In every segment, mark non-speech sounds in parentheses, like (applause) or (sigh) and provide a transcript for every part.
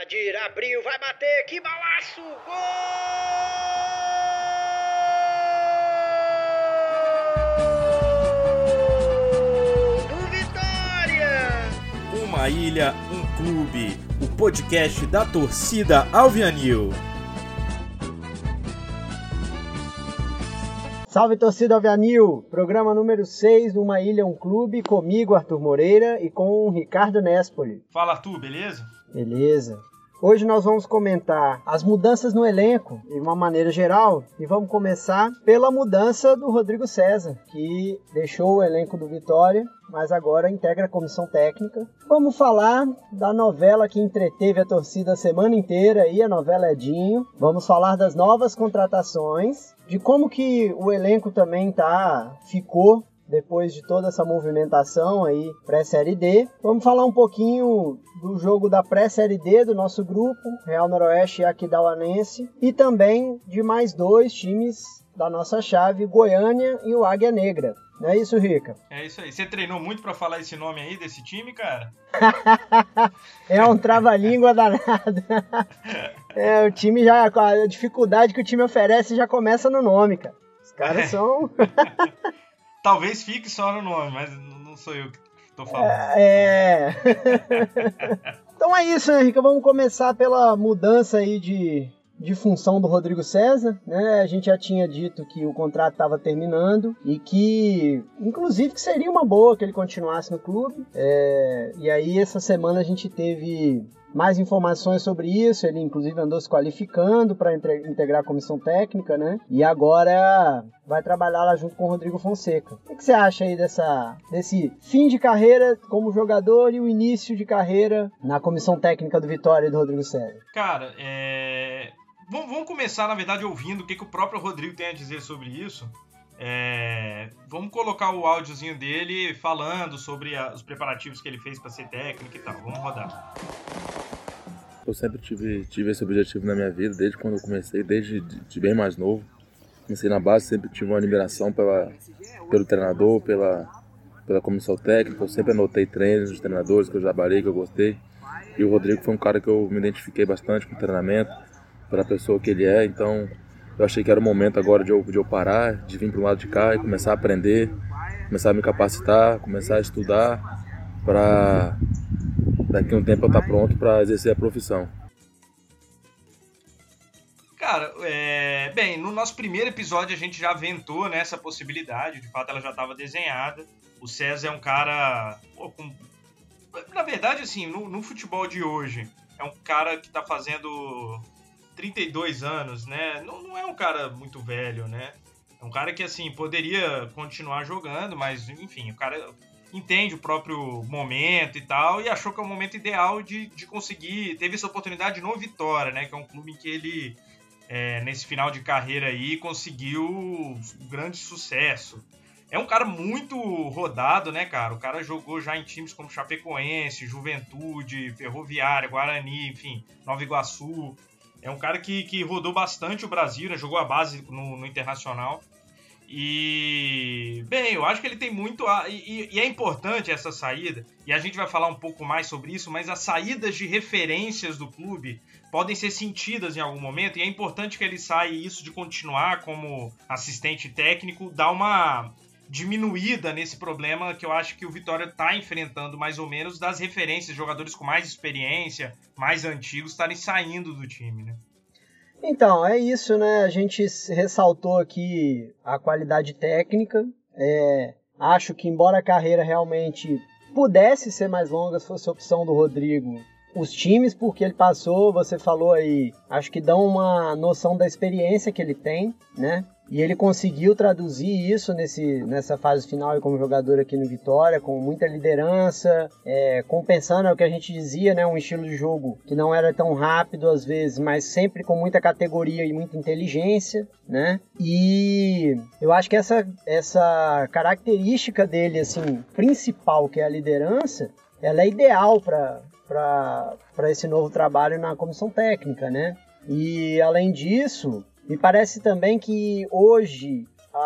Adir abriu, vai bater, que balaço! Gol! Do Vitória! Uma ilha, um clube. O podcast da torcida Alvianil. Salve torcida Alvianil! Programa número 6 do Uma Ilha, um Clube, comigo, Arthur Moreira, e com o Ricardo Nespoli. Fala, Arthur, beleza? Beleza. Hoje nós vamos comentar as mudanças no elenco de uma maneira geral e vamos começar pela mudança do Rodrigo César, que deixou o elenco do Vitória, mas agora integra a comissão técnica. Vamos falar da novela que entreteve a torcida a semana inteira aí, a novela Edinho. Vamos falar das novas contratações, de como que o elenco também tá ficou depois de toda essa movimentação aí pré-série D. Vamos falar um pouquinho do jogo da pré-série D do nosso grupo, Real Noroeste e Aquidauanense, e também de mais dois times da nossa chave, Goiânia e o Águia Negra. Não é isso, Rica? É isso aí. Você treinou muito para falar esse nome aí desse time, cara? (laughs) é um trava-língua danado. (laughs) é, o time já. A dificuldade que o time oferece já começa no nome, cara. Os caras são. (laughs) Talvez fique só no nome, mas não sou eu que estou falando. É. (laughs) então é isso, né, Rica? Vamos começar pela mudança aí de, de função do Rodrigo César, né? A gente já tinha dito que o contrato estava terminando e que, inclusive, que seria uma boa que ele continuasse no clube. É, e aí essa semana a gente teve mais informações sobre isso. Ele, inclusive, andou se qualificando para integrar a comissão técnica, né? E agora vai trabalhar lá junto com o Rodrigo Fonseca. O que você acha aí dessa, desse fim de carreira como jogador e o início de carreira na comissão técnica do Vitória e do Rodrigo Sérgio? Cara, é... vamos começar, na verdade, ouvindo o que, que o próprio Rodrigo tem a dizer sobre isso. É, vamos colocar o áudiozinho dele falando sobre a, os preparativos que ele fez para ser técnico e tal. Vamos rodar. Eu sempre tive, tive esse objetivo na minha vida, desde quando eu comecei, desde de, de bem mais novo. Comecei na base, sempre tive uma admiração pela, pelo treinador, pela, pela comissão técnica. Eu sempre anotei treinos dos treinadores que eu trabalhei, que eu gostei. E o Rodrigo foi um cara que eu me identifiquei bastante com o treinamento, pela pessoa que ele é. Então, eu achei que era o momento agora de eu, de eu parar, de vir para o lado de cá e começar a aprender, começar a me capacitar, começar a estudar para daqui a um tempo eu estar tá pronto para exercer a profissão. Cara, é... bem, no nosso primeiro episódio a gente já aventou né, possibilidade, de fato ela já estava desenhada. O César é um cara. Pô, com... Na verdade, assim, no, no futebol de hoje, é um cara que está fazendo 32 anos, né? Não, não é um cara muito velho, né? É um cara que, assim, poderia continuar jogando, mas, enfim, o cara entende o próprio momento e tal, e achou que é o momento ideal de, de conseguir. Teve essa oportunidade no Vitória, né? Que é um clube em que ele, é, nesse final de carreira aí, conseguiu um grande sucesso. É um cara muito rodado, né, cara? O cara jogou já em times como Chapecoense, Juventude, Ferroviária, Guarani, enfim, Nova Iguaçu. É um cara que, que rodou bastante o Brasil, né? jogou a base no, no Internacional. E, bem, eu acho que ele tem muito. A, e, e, é importante essa saída, e a gente vai falar um pouco mais sobre isso, mas as saídas de referências do clube podem ser sentidas em algum momento, e é importante que ele saia isso de continuar como assistente técnico, dá uma diminuída nesse problema que eu acho que o Vitória está enfrentando mais ou menos das referências, jogadores com mais experiência, mais antigos, estarem saindo do time, né? Então, é isso, né? A gente ressaltou aqui a qualidade técnica. É, acho que, embora a carreira realmente pudesse ser mais longa se fosse a opção do Rodrigo, os times porque ele passou, você falou aí, acho que dão uma noção da experiência que ele tem, né? E ele conseguiu traduzir isso nesse, nessa fase final como jogador aqui no Vitória, com muita liderança, é, compensando o que a gente dizia, né, um estilo de jogo que não era tão rápido às vezes, mas sempre com muita categoria e muita inteligência, né? E eu acho que essa, essa característica dele, assim, principal, que é a liderança, ela é ideal para esse novo trabalho na comissão técnica, né? E além disso, me parece também que hoje a,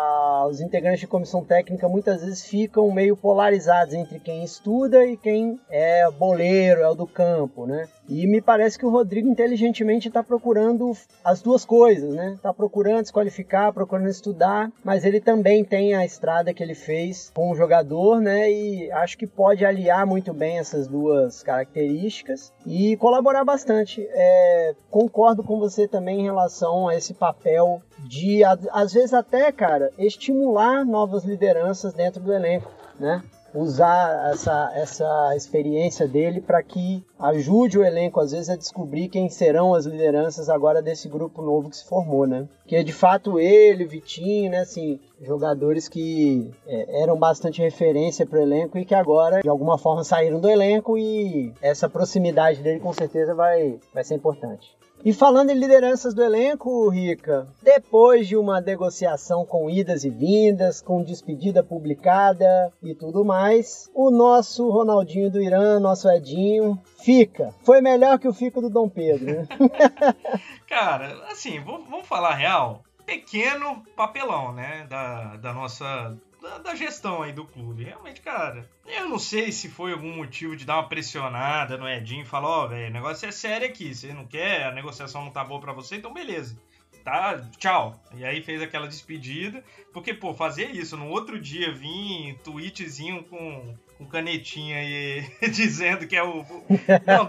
a, os integrantes de comissão técnica muitas vezes ficam meio polarizados entre quem estuda e quem é boleiro, é o do campo, né? E me parece que o Rodrigo inteligentemente está procurando as duas coisas, né? Está procurando se qualificar, procurando estudar, mas ele também tem a estrada que ele fez com o jogador, né? E acho que pode aliar muito bem essas duas características e colaborar bastante. É, concordo com você também em relação a esse papel de, às vezes até, cara, estimular novas lideranças dentro do elenco, né? usar essa, essa experiência dele para que ajude o elenco, às vezes, a descobrir quem serão as lideranças agora desse grupo novo que se formou, né? Que é de fato ele, Vitinho, né? Assim, jogadores que é, eram bastante referência para o elenco e que agora, de alguma forma, saíram do elenco e essa proximidade dele com certeza vai, vai ser importante. E falando em lideranças do elenco, Rica, depois de uma negociação com idas e vindas, com despedida publicada e tudo mais, o nosso Ronaldinho do Irã, nosso Edinho, fica. Foi melhor que o fico do Dom Pedro, né? (laughs) Cara, assim, vamos falar real. Pequeno papelão, né? Da, da nossa da, da, gestão aí do clube. Realmente, cara, eu não sei se foi algum motivo de dar uma pressionada no Edinho e falar, ó, oh, velho, o negócio é sério aqui, você não quer, a negociação não tá boa para você, então beleza. Tá, tchau. E aí fez aquela despedida, porque, pô, fazer isso, no outro dia vir tweetzinho com, com canetinha aí (laughs) dizendo que é o. Não,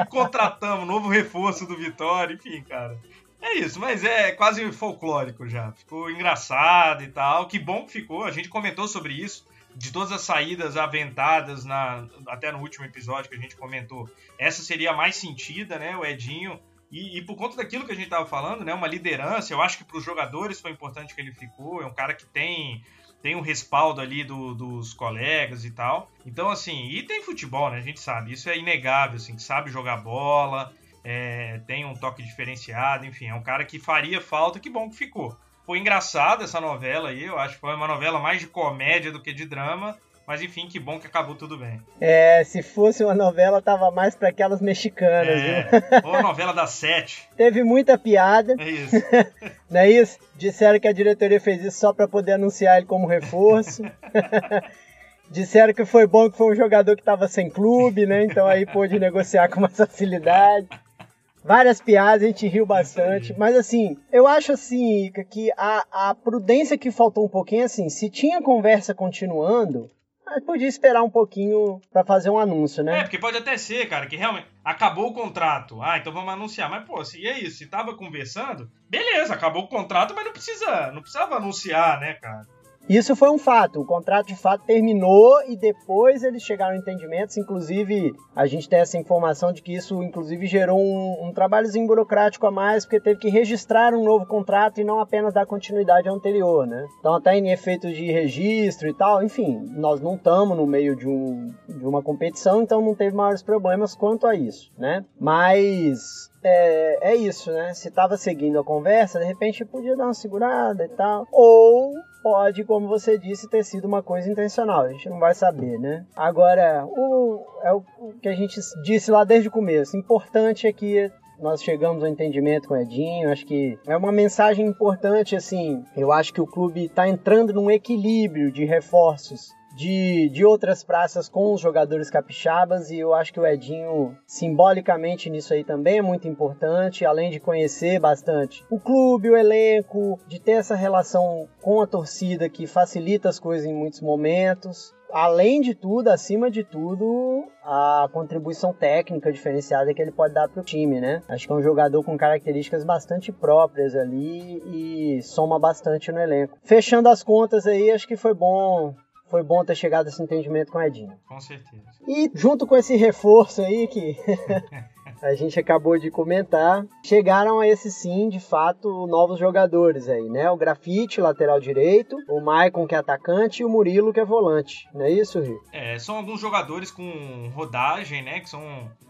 a contratamos, novo reforço do Vitória, enfim, cara. É isso, mas é quase folclórico já. Ficou engraçado e tal. Que bom que ficou. A gente comentou sobre isso. De todas as saídas aventadas na, até no último episódio que a gente comentou, essa seria a mais sentida, né? O Edinho. E, e por conta daquilo que a gente estava falando, né? Uma liderança. Eu acho que para os jogadores foi importante que ele ficou. É um cara que tem tem um respaldo ali do, dos colegas e tal. Então, assim, e tem futebol, né? A gente sabe, isso é inegável, assim, que sabe jogar bola, é, tem um toque diferenciado, enfim, é um cara que faria falta, que bom que ficou. Foi engraçada essa novela aí, eu acho que foi uma novela mais de comédia do que de drama, mas enfim, que bom que acabou tudo bem. É, se fosse uma novela, tava mais para aquelas mexicanas, é, viu? (laughs) Ou a novela das sete. Teve muita piada. É isso. (laughs) Não é isso? Disseram que a diretoria fez isso só para poder anunciar ele como reforço. (laughs) Disseram que foi bom que foi um jogador que estava sem clube, né? Então aí pôde negociar com mais facilidade várias piadas, a gente riu bastante. Mas assim, eu acho assim, que a, a prudência que faltou um pouquinho, assim, se tinha conversa continuando, podia esperar um pouquinho para fazer um anúncio, né? É, porque pode até ser, cara, que realmente acabou o contrato. Ah, então vamos anunciar. Mas, pô, se é isso, se tava conversando, beleza, acabou o contrato, mas não precisa, não precisava anunciar, né, cara? Isso foi um fato. O contrato de fato terminou e depois eles chegaram a entendimentos. Inclusive, a gente tem essa informação de que isso, inclusive, gerou um, um trabalhozinho burocrático a mais, porque teve que registrar um novo contrato e não apenas dar continuidade ao anterior, né? Então, até em efeito de registro e tal, enfim, nós não estamos no meio de, um, de uma competição, então não teve maiores problemas quanto a isso, né? Mas é, é isso, né? Se estava seguindo a conversa, de repente podia dar uma segurada e tal. Ou pode, como você disse, ter sido uma coisa intencional. A gente não vai saber, né? Agora, o, é o que a gente disse lá desde o começo. Importante é que nós chegamos ao entendimento com o Edinho. Acho que é uma mensagem importante, assim. Eu acho que o clube está entrando num equilíbrio de reforços de, de outras praças com os jogadores capixabas e eu acho que o Edinho, simbolicamente nisso aí também é muito importante, além de conhecer bastante o clube, o elenco, de ter essa relação com a torcida que facilita as coisas em muitos momentos. Além de tudo, acima de tudo, a contribuição técnica diferenciada que ele pode dar para o time, né? Acho que é um jogador com características bastante próprias ali e soma bastante no elenco. Fechando as contas aí, acho que foi bom foi bom ter chegado a esse entendimento com o Edinho. Com certeza. E junto com esse reforço aí que (laughs) a gente acabou de comentar, chegaram a esse sim, de fato, novos jogadores aí, né? O Grafite, lateral direito, o Maicon, que é atacante, e o Murilo, que é volante. Não é isso, Rio? É, são alguns jogadores com rodagem, né? Que são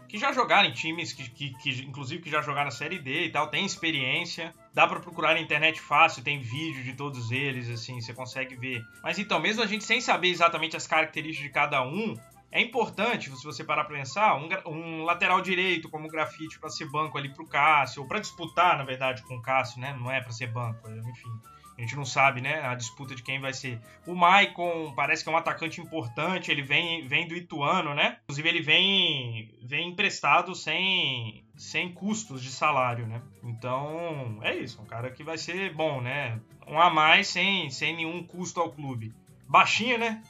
que já jogaram em times, que, que, que, inclusive que já jogaram na Série D e tal, tem experiência. Dá para procurar na internet fácil, tem vídeo de todos eles, assim, você consegue ver. Mas então, mesmo a gente sem saber exatamente as características de cada um, é importante, se você parar para pensar, um, um, lateral direito como o grafite para ser banco ali pro Cássio, ou para disputar, na verdade, com o Cássio, né? Não é para ser banco, enfim. A gente não sabe, né, a disputa de quem vai ser. O Maicon parece que é um atacante importante, ele vem, vem do Ituano, né? Inclusive ele vem, vem emprestado sem, sem custos de salário, né? Então, é isso, um cara que vai ser bom, né? Um a mais sem, sem nenhum custo ao clube. Baixinho, né?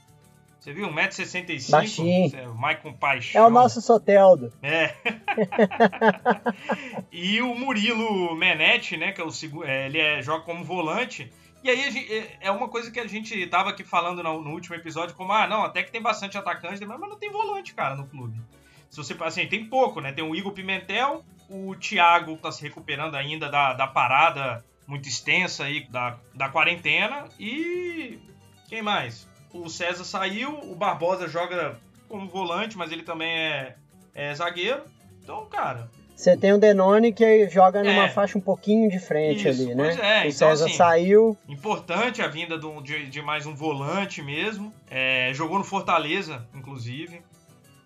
Você viu? 1,65m. Baixinho. O Maicon Paixão. É o nosso Soteldo. É. (laughs) e o Murilo Menetti, né? Que é o segundo. É, ele é, joga como volante. E aí gente, é, é uma coisa que a gente tava aqui falando no, no, último episódio, como, ah, não, até que tem bastante atacante, mas não tem volante, cara, no clube. Se você, assim, tem pouco, né? Tem o Igor Pimentel, o Thiago tá se recuperando ainda da, da parada muito extensa aí da, da quarentena e quem mais? O César saiu, o Barbosa joga como volante, mas ele também é, é zagueiro. Então, cara. Você tem o Denone que joga numa é, faixa um pouquinho de frente isso, ali, né? Pois é, o então, César assim, saiu. Importante a vinda do, de, de, mais um volante mesmo. É, jogou no Fortaleza, inclusive.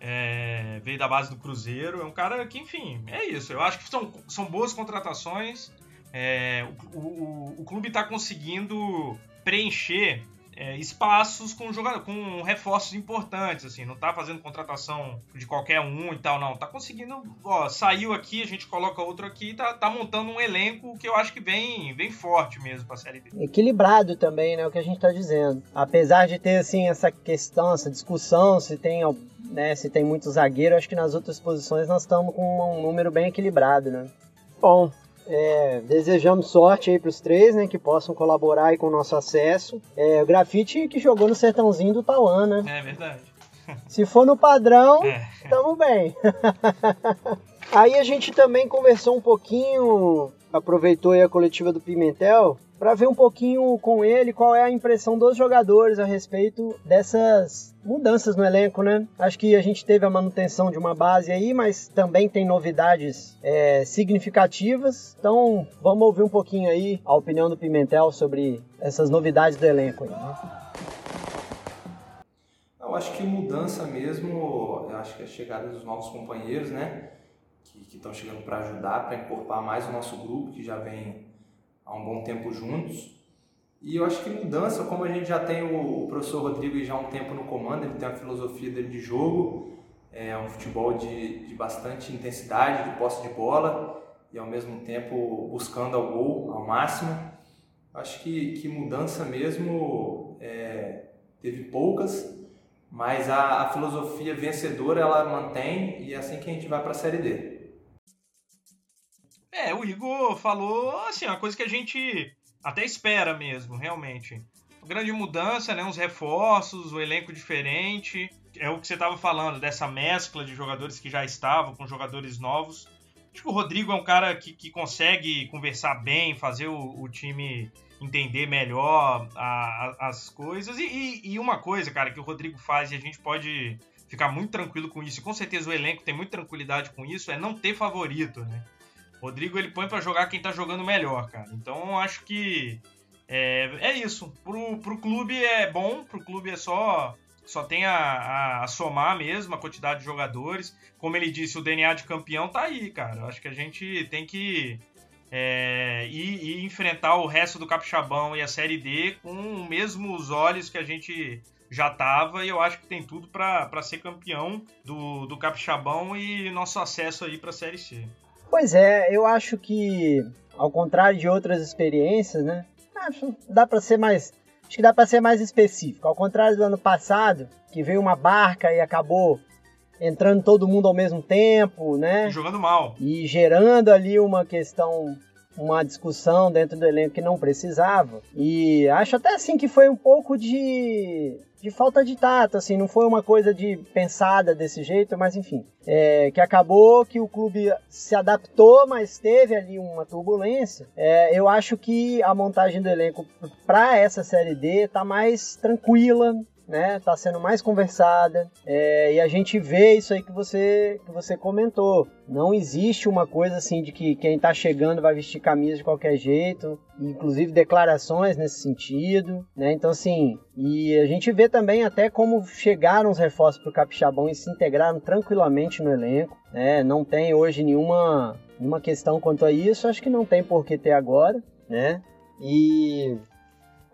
É, veio da base do Cruzeiro. É um cara que, enfim, é isso. Eu acho que são, são boas contratações. É, o, o, o clube está conseguindo preencher é, espaços com jogador, com reforços importantes, assim, não tá fazendo contratação de qualquer um e tal, não. Tá conseguindo, ó, saiu aqui, a gente coloca outro aqui, tá, tá montando um elenco que eu acho que vem, vem forte mesmo pra Série D. Equilibrado também, né, o que a gente tá dizendo. Apesar de ter, assim, essa questão, essa discussão, se tem, né, se tem muito zagueiro, acho que nas outras posições nós estamos com um número bem equilibrado, né. Bom, é, desejamos sorte aí para os três, né? Que possam colaborar aí com o nosso acesso. É, o Grafite que jogou no sertãozinho do Tauan, né? É verdade. (laughs) Se for no padrão, é. tamo bem. (laughs) aí a gente também conversou um pouquinho, aproveitou aí a coletiva do Pimentel, para ver um pouquinho com ele qual é a impressão dos jogadores a respeito dessas mudanças no elenco, né? Acho que a gente teve a manutenção de uma base aí, mas também tem novidades é, significativas. Então vamos ouvir um pouquinho aí a opinião do Pimentel sobre essas novidades do elenco aí. Né? Eu acho que mudança mesmo, eu acho que a chegada dos novos companheiros, né? Que estão chegando para ajudar, para encorpar mais o nosso grupo, que já vem há um bom tempo juntos. E eu acho que mudança, como a gente já tem o, o professor Rodrigo já há um tempo no comando, ele tem a filosofia dele de jogo, é um futebol de, de bastante intensidade, de posse de bola e ao mesmo tempo buscando ao gol ao máximo. Acho que, que mudança mesmo é, teve poucas, mas a, a filosofia vencedora ela mantém e é assim que a gente vai para a Série D. É, o Igor falou, assim, uma coisa que a gente até espera mesmo, realmente. Uma grande mudança, né? Uns reforços, o um elenco diferente. É o que você estava falando, dessa mescla de jogadores que já estavam com jogadores novos. Acho que o Rodrigo é um cara que, que consegue conversar bem, fazer o, o time entender melhor a, a, as coisas. E, e, e, uma coisa, cara, que o Rodrigo faz e a gente pode ficar muito tranquilo com isso, e com certeza o elenco tem muita tranquilidade com isso, é não ter favorito, né? Rodrigo ele põe para jogar quem tá jogando melhor, cara. Então acho que é, é isso. Pro, pro clube é bom, pro clube é só só tem a, a, a, somar mesmo a quantidade de jogadores. Como ele disse, o DNA de campeão tá aí, cara. Acho que a gente tem que é, ir, ir, enfrentar o resto do Capixabão e a Série D com os mesmos olhos que a gente já tava. E eu acho que tem tudo para ser campeão do, do Capixabão e nosso acesso aí para a Série C. Pois é, eu acho que, ao contrário de outras experiências, né? Acho dá para ser mais. Acho que dá para ser mais específico. Ao contrário do ano passado, que veio uma barca e acabou entrando todo mundo ao mesmo tempo, né? E jogando mal. E gerando ali uma questão uma discussão dentro do elenco que não precisava. E acho até assim que foi um pouco de, de falta de tato, assim, não foi uma coisa de pensada desse jeito, mas enfim. É, que acabou que o clube se adaptou, mas teve ali uma turbulência. É, eu acho que a montagem do elenco para essa série D tá mais tranquila, né? Tá sendo mais conversada é, e a gente vê isso aí que você que você comentou. Não existe uma coisa assim de que quem tá chegando vai vestir camisa de qualquer jeito, inclusive declarações nesse sentido, né? Então assim, e a gente vê também até como chegaram os reforços para o Capixabão e se integraram tranquilamente no elenco, né? Não tem hoje nenhuma nenhuma questão quanto a isso, acho que não tem por que ter agora, né? E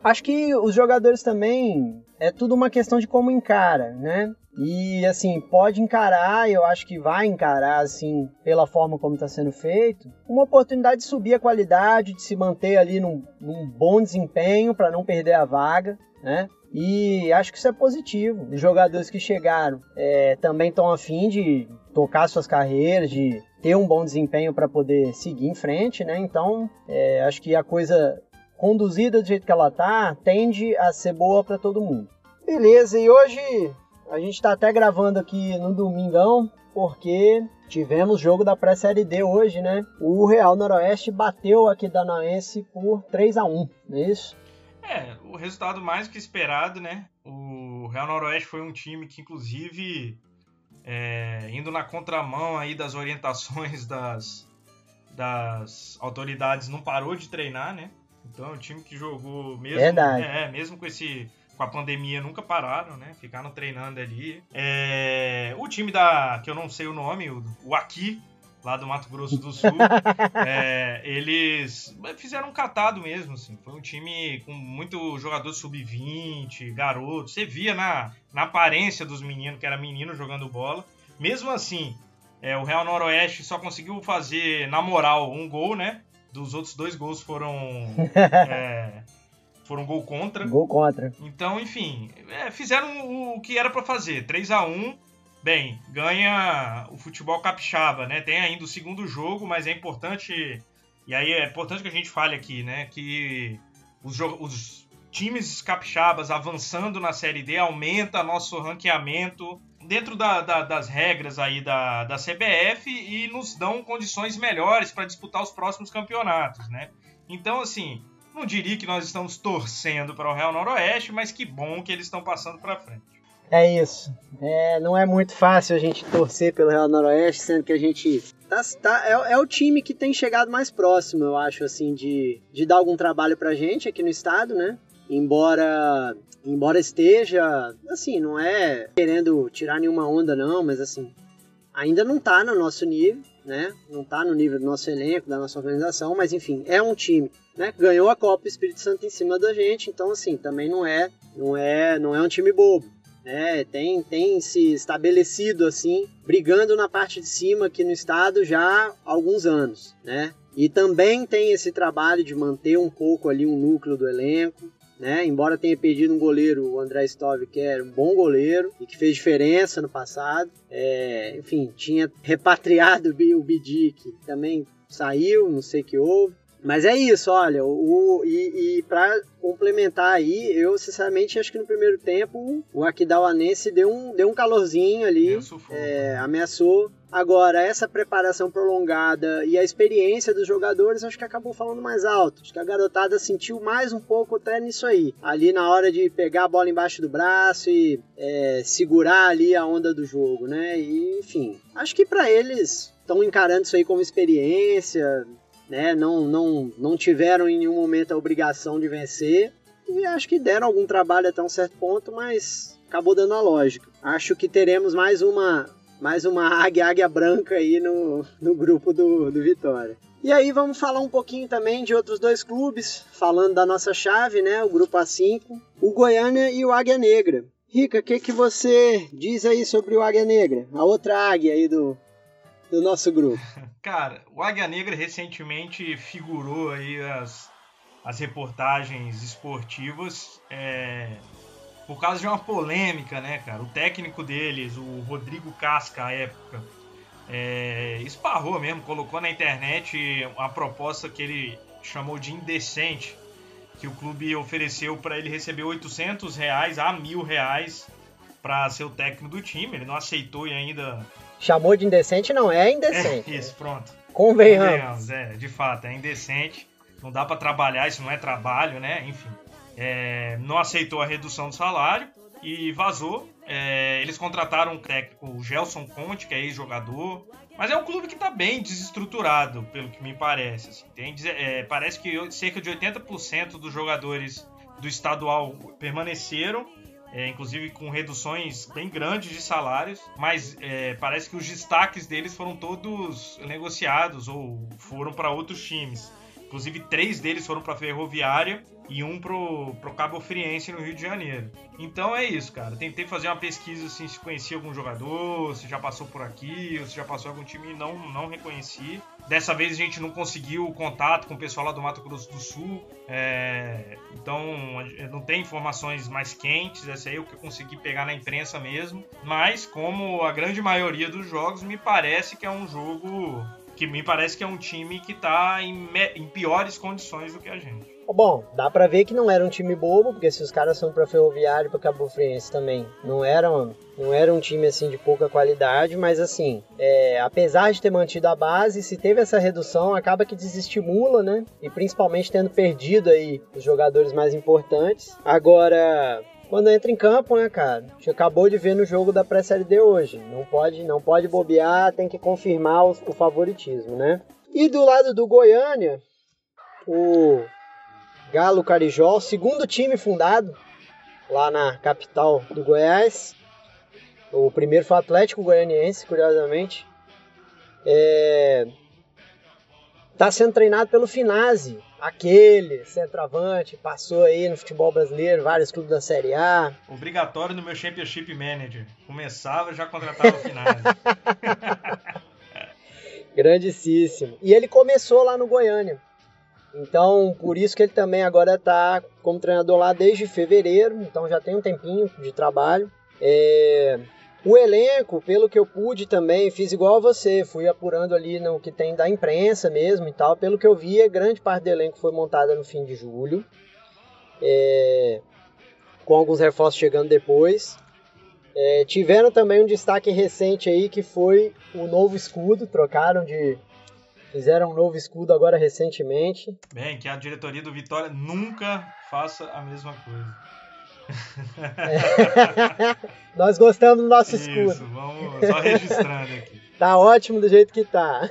Acho que os jogadores também é tudo uma questão de como encara, né? E assim, pode encarar, eu acho que vai encarar, assim, pela forma como está sendo feito, uma oportunidade de subir a qualidade, de se manter ali num, num bom desempenho para não perder a vaga, né? E acho que isso é positivo. Os jogadores que chegaram é, também estão afim de tocar suas carreiras, de ter um bom desempenho para poder seguir em frente, né? Então, é, acho que a coisa conduzida do jeito que ela tá tende a ser boa para todo mundo. Beleza, e hoje a gente está até gravando aqui no domingão, porque tivemos jogo da pré-série D hoje, né? O Real Noroeste bateu aqui da Naense por 3 a 1 não é isso? É, o resultado mais que esperado, né? O Real Noroeste foi um time que, inclusive, é, indo na contramão aí das orientações das, das autoridades, não parou de treinar, né? Então, é um time que jogou mesmo, Verdade. É, mesmo com esse com a pandemia nunca pararam, né? Ficaram treinando ali. É, o time da. que eu não sei o nome, o, o Aqui, lá do Mato Grosso do Sul, (laughs) é, eles fizeram um catado mesmo, assim. Foi um time com muito jogador sub-20, garoto. Você via na, na aparência dos meninos, que era menino jogando bola. Mesmo assim, é, o Real Noroeste só conseguiu fazer, na moral, um gol, né? Dos outros dois gols foram. (laughs) é, foram gol contra. Gol contra. Então, enfim, é, fizeram o que era para fazer. 3 a 1 Bem, ganha o futebol capixaba, né? Tem ainda o segundo jogo, mas é importante. E aí é importante que a gente fale aqui, né? Que os, os times capixabas avançando na Série D aumenta nosso ranqueamento dentro da, da, das regras aí da, da CBF e nos dão condições melhores para disputar os próximos campeonatos, né? Então, assim, não diria que nós estamos torcendo para o Real Noroeste, mas que bom que eles estão passando para frente. É isso. É, não é muito fácil a gente torcer pelo Real Noroeste, sendo que a gente tá, tá, é, é, o time que tem chegado mais próximo, eu acho, assim, de, de dar algum trabalho pra gente aqui no estado, né? Embora embora esteja, assim, não é querendo tirar nenhuma onda não, mas assim, ainda não tá no nosso nível, né? Não tá no nível do nosso elenco, da nossa organização, mas enfim, é um time né, ganhou a Copa Espírito Santo em cima da gente, então assim, também não é, não é, não é um time bobo. né tem, tem se estabelecido assim, brigando na parte de cima aqui no estado já há alguns anos, né? E também tem esse trabalho de manter um pouco ali um núcleo do elenco, né? Embora tenha perdido um goleiro, o André Stove, que era um bom goleiro e que fez diferença no passado. É, enfim, tinha repatriado (laughs) o Bidi, que também saiu, não sei o que houve. Mas é isso, olha, o, e, e para complementar aí, eu sinceramente acho que no primeiro tempo o Aquidauanense deu um, deu um calorzinho ali, é, ameaçou. Agora, essa preparação prolongada e a experiência dos jogadores, acho que acabou falando mais alto. Acho que a garotada sentiu mais um pouco até nisso aí. Ali na hora de pegar a bola embaixo do braço e é, segurar ali a onda do jogo, né? E, enfim, acho que para eles estão encarando isso aí como experiência, né? Não, não, não tiveram em nenhum momento a obrigação de vencer e acho que deram algum trabalho até um certo ponto, mas acabou dando a lógica. Acho que teremos mais uma mais uma águia, águia branca aí no, no grupo do, do Vitória. E aí vamos falar um pouquinho também de outros dois clubes, falando da nossa chave, né? O grupo A5, o Goiânia e o Águia Negra. Rica, o que, que você diz aí sobre o Águia Negra? A outra águia aí do, do nosso grupo. (laughs) Cara, o Águia Negra recentemente figurou aí as, as reportagens esportivas é, por causa de uma polêmica, né, cara? O técnico deles, o Rodrigo Casca, à época, é, esparrou mesmo, colocou na internet uma proposta que ele chamou de indecente, que o clube ofereceu para ele receber 800 reais a mil reais para ser o técnico do time. Ele não aceitou e ainda Chamou de indecente, não é indecente. É, isso, pronto. Convenhamos. Convenhamos. É, de fato, é indecente. Não dá para trabalhar, isso não é trabalho, né? Enfim. É, não aceitou a redução do salário e vazou. É, eles contrataram um técnico, o Gelson Conte, que é ex-jogador. Mas é um clube que está bem desestruturado, pelo que me parece. Assim. Tem, é, parece que cerca de 80% dos jogadores do estadual permaneceram é, inclusive com reduções bem grandes de salários, mas é, parece que os destaques deles foram todos negociados ou foram para outros times. Inclusive, três deles foram para Ferroviária e um pro, pro Cabo Friense no Rio de Janeiro. Então é isso, cara. Tentei fazer uma pesquisa assim, se conhecia algum jogador, se já passou por aqui, ou se já passou algum time e não, não reconheci. Dessa vez a gente não conseguiu contato com o pessoal lá do Mato Grosso do Sul, é... então não tem informações mais quentes. Essa aí é o que eu consegui pegar na imprensa mesmo. Mas, como a grande maioria dos jogos, me parece que é um jogo que me parece que é um time que tá em, em piores condições do que a gente. Bom, dá pra ver que não era um time bobo, porque se os caras são pra Ferroviário e pra Cabo Friense também, não eram, não era um time assim de pouca qualidade, mas assim, é, apesar de ter mantido a base, se teve essa redução, acaba que desestimula, né? E principalmente tendo perdido aí os jogadores mais importantes. Agora, quando entra em campo, né, cara? A gente acabou de ver no jogo da pré-série hoje. Não pode, não pode bobear, tem que confirmar o, o favoritismo, né? E do lado do Goiânia, o Galo Carijó, segundo time fundado lá na capital do Goiás. O primeiro foi o Atlético Goianiense, curiosamente. É... Tá sendo treinado pelo Finazzi, aquele centroavante, passou aí no futebol brasileiro, vários clubes da Série A. Obrigatório no meu Championship Manager. Começava já contratava o Finazzi. (laughs) Grandíssimo. E ele começou lá no Goiânia. Então, por isso que ele também agora está como treinador lá desde fevereiro, então já tem um tempinho de trabalho. É... O elenco, pelo que eu pude também, fiz igual a você, fui apurando ali no que tem da imprensa mesmo e tal. Pelo que eu vi, grande parte do elenco foi montada no fim de julho, é... com alguns reforços chegando depois. É... tiveram também um destaque recente aí que foi o novo escudo, trocaram de Fizeram um novo escudo agora recentemente. Bem, que a diretoria do Vitória nunca faça a mesma coisa. É. (laughs) Nós gostamos do nosso Isso, escudo. vamos só registrando aqui. (laughs) Tá ótimo do jeito que tá.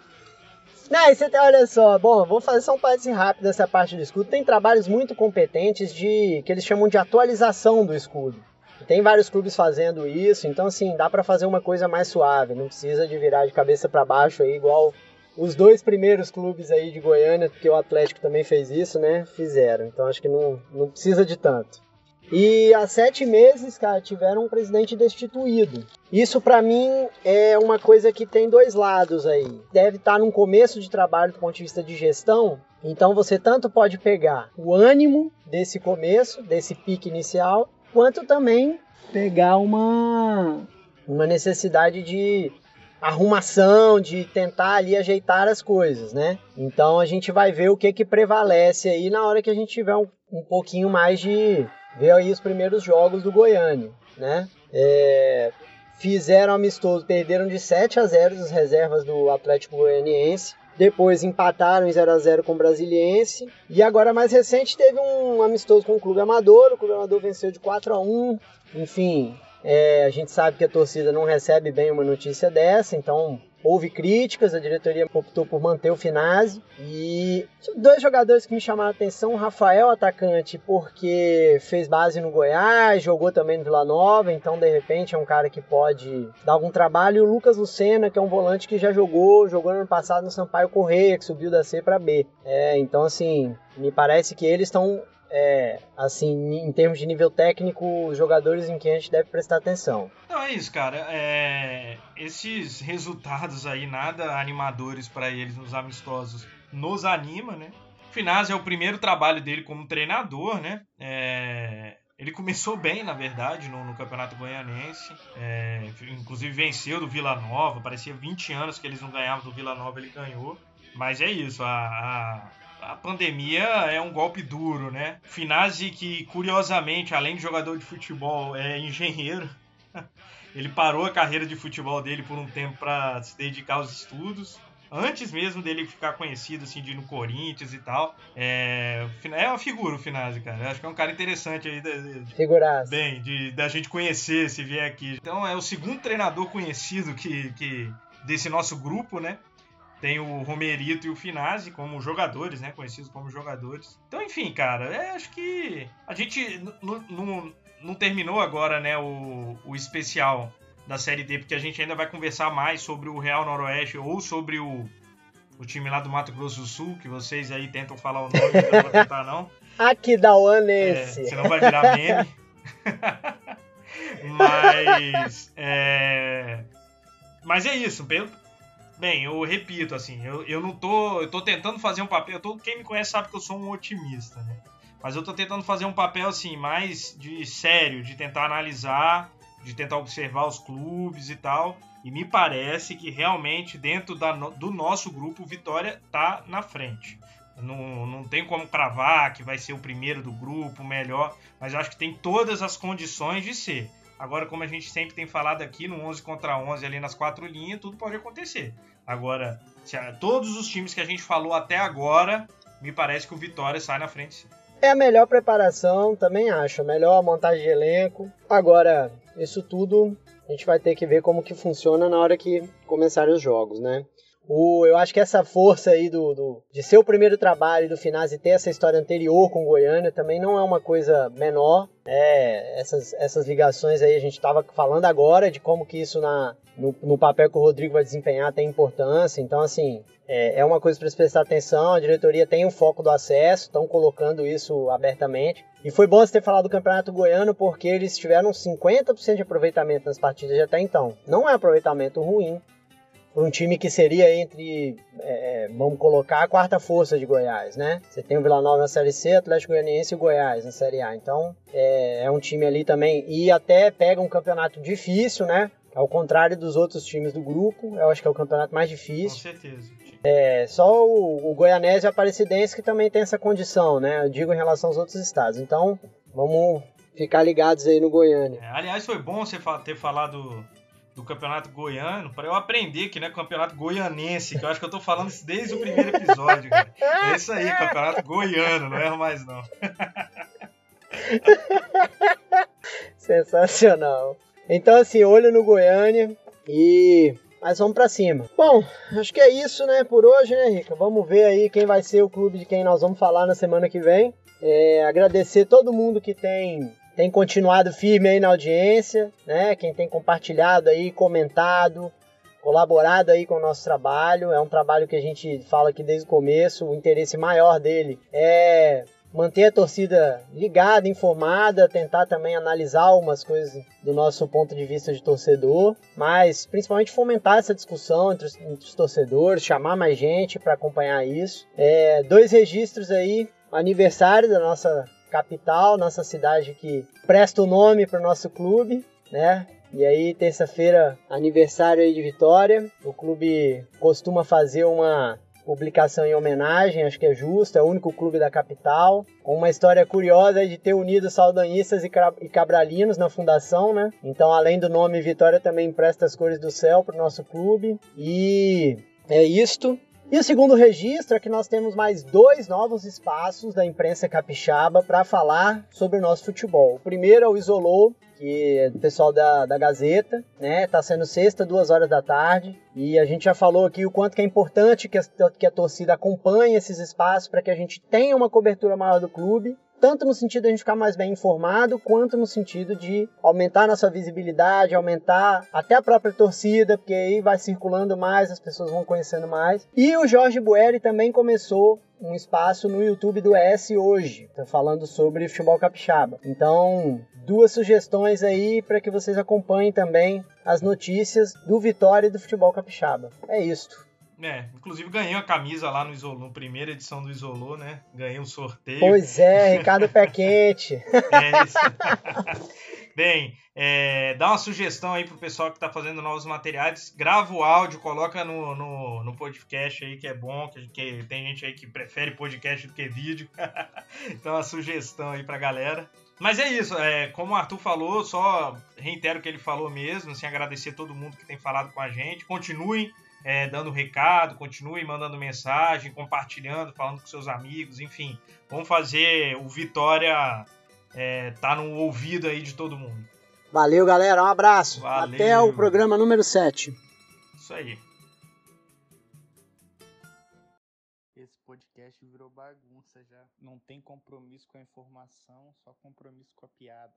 (laughs) Não, e você tem, olha só, bom, vou fazer só um parênteses rápido dessa parte do escudo. Tem trabalhos muito competentes de que eles chamam de atualização do escudo. Tem vários clubes fazendo isso, então assim, dá para fazer uma coisa mais suave, não precisa de virar de cabeça para baixo aí, igual os dois primeiros clubes aí de Goiânia, porque o Atlético também fez isso, né? Fizeram. Então acho que não, não precisa de tanto. E há sete meses, cara, tiveram um presidente destituído. Isso para mim é uma coisa que tem dois lados aí. Deve estar num começo de trabalho do ponto de vista de gestão. Então você tanto pode pegar o ânimo desse começo, desse pique inicial, quanto também pegar uma, uma necessidade de arrumação, de tentar ali ajeitar as coisas, né? Então a gente vai ver o que que prevalece aí na hora que a gente tiver um, um pouquinho mais de ver aí os primeiros jogos do Goiânia, né? É, fizeram amistoso, perderam de 7 a 0 as reservas do Atlético Goianiense. Depois empataram em 0 a 0 com o Brasiliense. E agora, mais recente, teve um amistoso com o Clube Amador. O Clube Amador venceu de 4 a 1 Enfim, é, a gente sabe que a torcida não recebe bem uma notícia dessa, então houve críticas, a diretoria optou por manter o Finazzi. E dois jogadores que me chamaram a atenção, Rafael, atacante, porque fez base no Goiás, jogou também no Vila Nova, então de repente é um cara que pode dar algum trabalho. E o Lucas Lucena, que é um volante que já jogou, jogou no ano passado no Sampaio Correia, que subiu da C para B. É, então assim, me parece que eles estão é, assim, em termos de nível técnico, jogadores em quem a gente deve prestar atenção. Não, é isso, cara. É, esses resultados aí, nada animadores para eles nos amistosos, nos anima, né? O Finazzi é o primeiro trabalho dele como treinador, né? É, ele começou bem, na verdade, no, no Campeonato Goianense. É, inclusive venceu do Vila Nova. Parecia 20 anos que eles não ganhavam do Vila Nova, ele ganhou. Mas é isso, a, a a pandemia é um golpe duro, né? Finazzi, que curiosamente, além de jogador de futebol, é engenheiro. (laughs) Ele parou a carreira de futebol dele por um tempo para se dedicar aos estudos. Antes mesmo dele ficar conhecido, assim, de ir no Corinthians e tal. É, é uma figura o Finazzi, cara. Acho que é um cara interessante aí. Figuraça. Bem, de, da gente conhecer se vier aqui. Então é o segundo treinador conhecido que, que desse nosso grupo, né? Tem o Romerito e o Finazzi como jogadores, né? Conhecidos como jogadores. Então, enfim, cara, é, acho que a gente não terminou agora, né, o, o especial da Série D, porque a gente ainda vai conversar mais sobre o Real Noroeste ou sobre o, o time lá do Mato Grosso do Sul, que vocês aí tentam falar o nome, eu não vou tentar não. (laughs) Aquidauanense. É, senão vai virar meme. (laughs) (laughs) Mas. É... Mas é isso. Bem, eu repito, assim, eu, eu não tô. Eu tô tentando fazer um papel. Tô, quem me conhece sabe que eu sou um otimista, né? Mas eu tô tentando fazer um papel assim, mais de sério, de tentar analisar, de tentar observar os clubes e tal. E me parece que realmente dentro da, do nosso grupo, Vitória tá na frente. Não, não tem como cravar que vai ser o primeiro do grupo, o melhor, mas acho que tem todas as condições de ser. Agora, como a gente sempre tem falado aqui, no 11 contra 11 ali nas quatro linhas, tudo pode acontecer. Agora, todos os times que a gente falou até agora, me parece que o Vitória sai na frente. É a melhor preparação, também acho. Melhor montagem de elenco. Agora, isso tudo a gente vai ter que ver como que funciona na hora que começarem os jogos, né? O, eu acho que essa força aí do, do, de ser o primeiro trabalho do Finaz e ter essa história anterior com Goiânia também não é uma coisa menor. É, essas, essas ligações aí a gente estava falando agora de como que isso na, no, no, papel que o Rodrigo vai desempenhar tem importância. Então, assim, é, é uma coisa para se prestar atenção. A diretoria tem o um foco do acesso, estão colocando isso abertamente. E foi bom você ter falado do Campeonato Goiano porque eles tiveram 50% de aproveitamento nas partidas de até então. Não é aproveitamento ruim, um time que seria entre, é, é, vamos colocar, a quarta força de Goiás, né? Você tem o Vila Nova na Série C, Atlético Goianiense e Goiás na Série A. Então, é, é um time ali também. E até pega um campeonato difícil, né? Ao contrário dos outros times do grupo, eu acho que é o campeonato mais difícil. Com certeza. É, só o, o Goianese e a Aparecidense que também tem essa condição, né? Eu digo em relação aos outros estados. Então, vamos ficar ligados aí no Goiânia. É, aliás, foi bom você ter falado do campeonato goiano para eu aprender que não é campeonato goianense, que eu acho que eu tô falando isso desde o primeiro episódio. Cara. É isso aí, campeonato goiano, não erro mais não. Sensacional. Então assim, olho no Goiânia e mas vamos para cima. Bom, acho que é isso, né, por hoje, né, Rica? Vamos ver aí quem vai ser o clube de quem nós vamos falar na semana que vem. É, agradecer todo mundo que tem tem continuado firme aí na audiência, né? Quem tem compartilhado aí, comentado, colaborado aí com o nosso trabalho. É um trabalho que a gente fala aqui desde o começo. O interesse maior dele é manter a torcida ligada, informada, tentar também analisar algumas coisas do nosso ponto de vista de torcedor, mas principalmente fomentar essa discussão entre os, entre os torcedores, chamar mais gente para acompanhar isso. É, dois registros aí, aniversário da nossa capital, nossa cidade que presta o nome para o nosso clube, né? E aí, terça-feira, aniversário aí de Vitória. O clube costuma fazer uma publicação em homenagem, acho que é justo, é o único clube da capital. Com uma história curiosa de ter unido saudanistas e cabralinos na fundação, né? Então, além do nome Vitória, também empresta as cores do céu para o nosso clube. E é isto. E o segundo registro é que nós temos mais dois novos espaços da imprensa capixaba para falar sobre o nosso futebol. O primeiro é o Isolou, que é do pessoal da, da Gazeta, né? Tá sendo sexta, duas horas da tarde. E a gente já falou aqui o quanto que é importante que a, que a torcida acompanhe esses espaços para que a gente tenha uma cobertura maior do clube tanto no sentido de a gente ficar mais bem informado, quanto no sentido de aumentar nossa visibilidade, aumentar até a própria torcida, porque aí vai circulando mais, as pessoas vão conhecendo mais. E o Jorge Bueri também começou um espaço no YouTube do S hoje, tá falando sobre futebol capixaba. Então, duas sugestões aí para que vocês acompanhem também as notícias do Vitória e do futebol capixaba. É isto. É, inclusive ganhei a camisa lá no Isolô, primeira edição do Isolô, né? Ganhei um sorteio. Pois é, Ricardo Pé Quente. (laughs) é isso. (laughs) Bem, é, dá uma sugestão aí pro pessoal que tá fazendo novos materiais. Grava o áudio, coloca no, no, no podcast aí, que é bom, que, que, tem gente aí que prefere podcast do que vídeo. (laughs) então, uma sugestão aí pra galera. Mas é isso, é, como o Arthur falou, só reitero o que ele falou mesmo, assim, agradecer todo mundo que tem falado com a gente. Continuem é, dando recado, continue mandando mensagem, compartilhando, falando com seus amigos, enfim. Vamos fazer o Vitória é, tá no ouvido aí de todo mundo. Valeu, galera. Um abraço. Valeu. Até o programa número 7. Isso aí. Esse podcast virou bagunça já. Não tem compromisso com a informação, só compromisso com a piada.